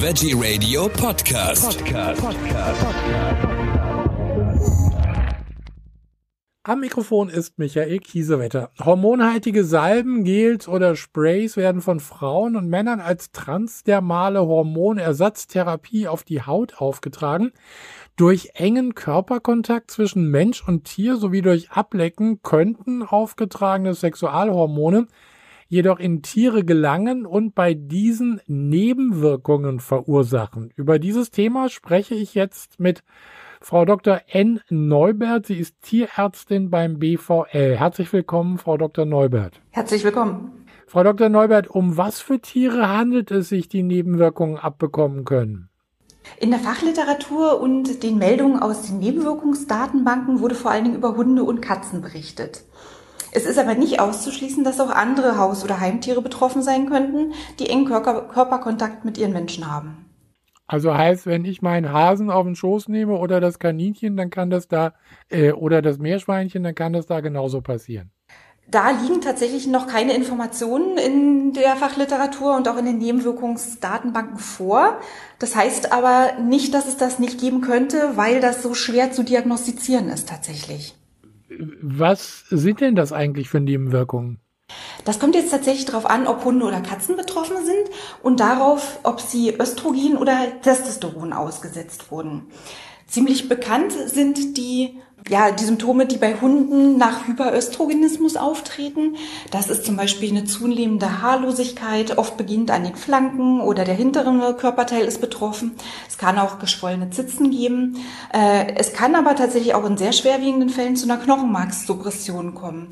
Veggie Radio Podcast. Podcast. Am Mikrofon ist Michael Kiesewetter. Hormonhaltige Salben, Gels oder Sprays werden von Frauen und Männern als transdermale Hormonersatztherapie auf die Haut aufgetragen. Durch engen Körperkontakt zwischen Mensch und Tier sowie durch Ablecken könnten aufgetragene Sexualhormone jedoch in Tiere gelangen und bei diesen Nebenwirkungen verursachen. Über dieses Thema spreche ich jetzt mit Frau Dr. N. Neubert. Sie ist Tierärztin beim BVL. Herzlich willkommen, Frau Dr. Neubert. Herzlich willkommen. Frau Dr. Neubert, um was für Tiere handelt es sich, die Nebenwirkungen abbekommen können? In der Fachliteratur und den Meldungen aus den Nebenwirkungsdatenbanken wurde vor allen Dingen über Hunde und Katzen berichtet. Es ist aber nicht auszuschließen, dass auch andere Haus- oder Heimtiere betroffen sein könnten, die engen Körperkontakt mit ihren Menschen haben. Also heißt, wenn ich meinen Hasen auf den Schoß nehme oder das Kaninchen, dann kann das da, äh, oder das Meerschweinchen, dann kann das da genauso passieren. Da liegen tatsächlich noch keine Informationen in der Fachliteratur und auch in den Nebenwirkungsdatenbanken vor. Das heißt aber nicht, dass es das nicht geben könnte, weil das so schwer zu diagnostizieren ist tatsächlich. Was sind denn das eigentlich für Nebenwirkungen? Das kommt jetzt tatsächlich darauf an, ob Hunde oder Katzen betroffen sind und darauf, ob sie Östrogen oder Testosteron ausgesetzt wurden. Ziemlich bekannt sind die ja, die Symptome, die bei Hunden nach Hyperöstrogenismus auftreten. Das ist zum Beispiel eine zunehmende Haarlosigkeit, oft beginnt an den Flanken oder der hintere Körperteil ist betroffen. Es kann auch geschwollene Zitzen geben. Äh, es kann aber tatsächlich auch in sehr schwerwiegenden Fällen zu einer Knochenmarkssuppression kommen.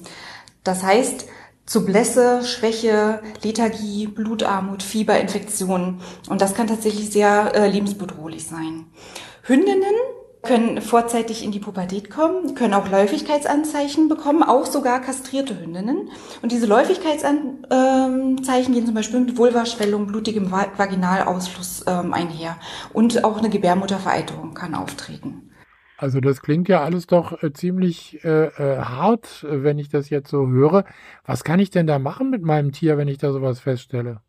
Das heißt, zu Blässe, Schwäche, Lethargie, Blutarmut, Fieberinfektionen. Und das kann tatsächlich sehr äh, lebensbedrohlich sein. Hündinnen können vorzeitig in die Pubertät kommen, können auch Läufigkeitsanzeichen bekommen, auch sogar kastrierte Hündinnen. Und diese Läufigkeitsanzeichen gehen zum Beispiel mit Vulvaschwellung, blutigem Vaginalausfluss ähm, einher. Und auch eine Gebärmuttervereiterung kann auftreten. Also das klingt ja alles doch äh, ziemlich äh, äh, hart, wenn ich das jetzt so höre. Was kann ich denn da machen mit meinem Tier, wenn ich da sowas feststelle?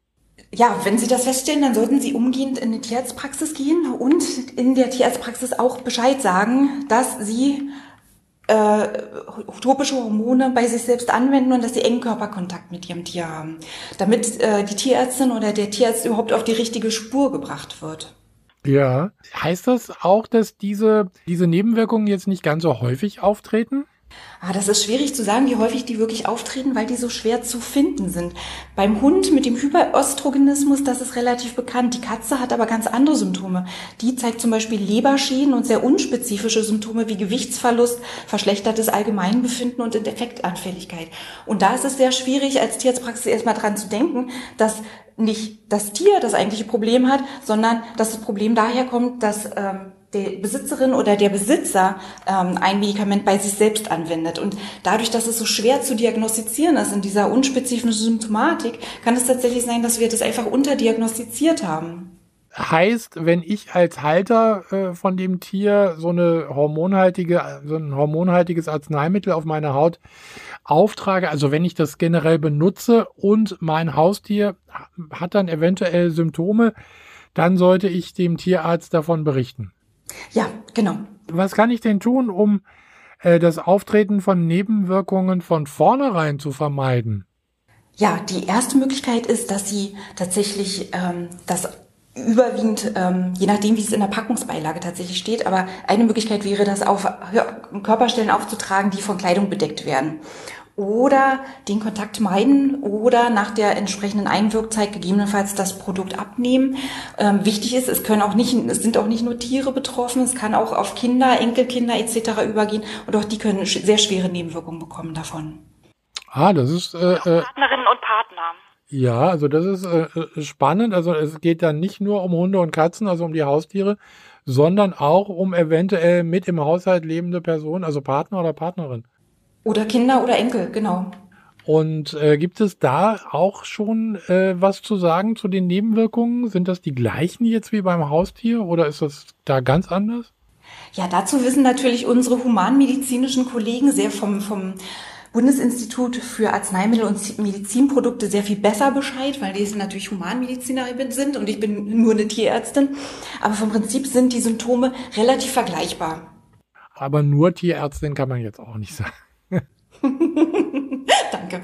Ja, wenn Sie das feststellen, dann sollten Sie umgehend in die Tierarztpraxis gehen und in der Tierarztpraxis auch Bescheid sagen, dass Sie äh, tropische Hormone bei sich selbst anwenden und dass sie engen Körperkontakt mit ihrem Tier haben, damit äh, die Tierärztin oder der Tierarzt überhaupt auf die richtige Spur gebracht wird. Ja, heißt das auch, dass diese, diese Nebenwirkungen jetzt nicht ganz so häufig auftreten? Ah, das ist schwierig zu sagen, wie häufig die wirklich auftreten, weil die so schwer zu finden sind. Beim Hund mit dem Hyperöstrogenismus, das ist relativ bekannt. Die Katze hat aber ganz andere Symptome. Die zeigt zum Beispiel Leberschäden und sehr unspezifische Symptome wie Gewichtsverlust, verschlechtertes Allgemeinbefinden und Infektanfälligkeit. Und da ist es sehr schwierig, als Tierarztpraxis erstmal dran zu denken, dass nicht das Tier das eigentliche Problem hat, sondern dass das Problem daher kommt, dass ähm, der Besitzerin oder der Besitzer ähm, ein Medikament bei sich selbst anwendet. Und dadurch, dass es so schwer zu diagnostizieren ist in dieser unspezifischen Symptomatik, kann es tatsächlich sein, dass wir das einfach unterdiagnostiziert haben. Heißt, wenn ich als Halter äh, von dem Tier so eine hormonhaltige, so ein hormonhaltiges Arzneimittel auf meine Haut auftrage, also wenn ich das generell benutze und mein Haustier hat dann eventuell Symptome, dann sollte ich dem Tierarzt davon berichten. Ja, genau. Was kann ich denn tun, um äh, das Auftreten von Nebenwirkungen von vornherein zu vermeiden? Ja, die erste Möglichkeit ist, dass Sie tatsächlich ähm, das überwiegend, ähm, je nachdem, wie es in der Packungsbeilage tatsächlich steht, aber eine Möglichkeit wäre, das auf Körperstellen aufzutragen, die von Kleidung bedeckt werden oder den Kontakt meiden oder nach der entsprechenden Einwirkzeit gegebenenfalls das Produkt abnehmen. Ähm, wichtig ist, es können auch nicht, es sind auch nicht nur Tiere betroffen, es kann auch auf Kinder, Enkelkinder etc. übergehen und auch die können sehr schwere Nebenwirkungen bekommen davon. Ah, das ist äh, äh Partnerinnen und Partner. Ja, also das ist äh, äh, spannend. Also es geht dann nicht nur um Hunde und Katzen, also um die Haustiere, sondern auch um eventuell mit im Haushalt lebende Personen, also Partner oder Partnerin. Oder Kinder oder Enkel, genau. Und äh, gibt es da auch schon äh, was zu sagen zu den Nebenwirkungen? Sind das die gleichen jetzt wie beim Haustier oder ist das da ganz anders? Ja, dazu wissen natürlich unsere humanmedizinischen Kollegen sehr vom, vom Bundesinstitut für Arzneimittel und Medizinprodukte sehr viel besser Bescheid, weil die natürlich Humanmedizinerin sind und ich bin nur eine Tierärztin. Aber vom Prinzip sind die Symptome relativ vergleichbar. Aber nur Tierärztin kann man jetzt auch nicht sagen. Danke.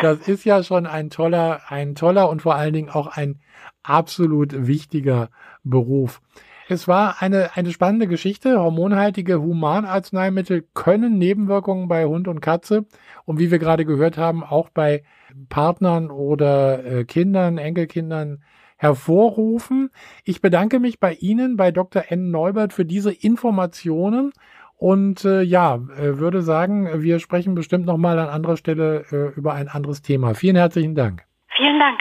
Das ist ja schon ein toller, ein toller und vor allen Dingen auch ein absolut wichtiger Beruf. Es war eine, eine spannende Geschichte. Hormonhaltige Humanarzneimittel können Nebenwirkungen bei Hund und Katze und wie wir gerade gehört haben, auch bei Partnern oder äh, Kindern, Enkelkindern hervorrufen. Ich bedanke mich bei Ihnen, bei Dr. N. Neubert, für diese Informationen und äh, ja, äh, würde sagen, wir sprechen bestimmt nochmal an anderer Stelle äh, über ein anderes Thema. Vielen herzlichen Dank. Vielen Dank.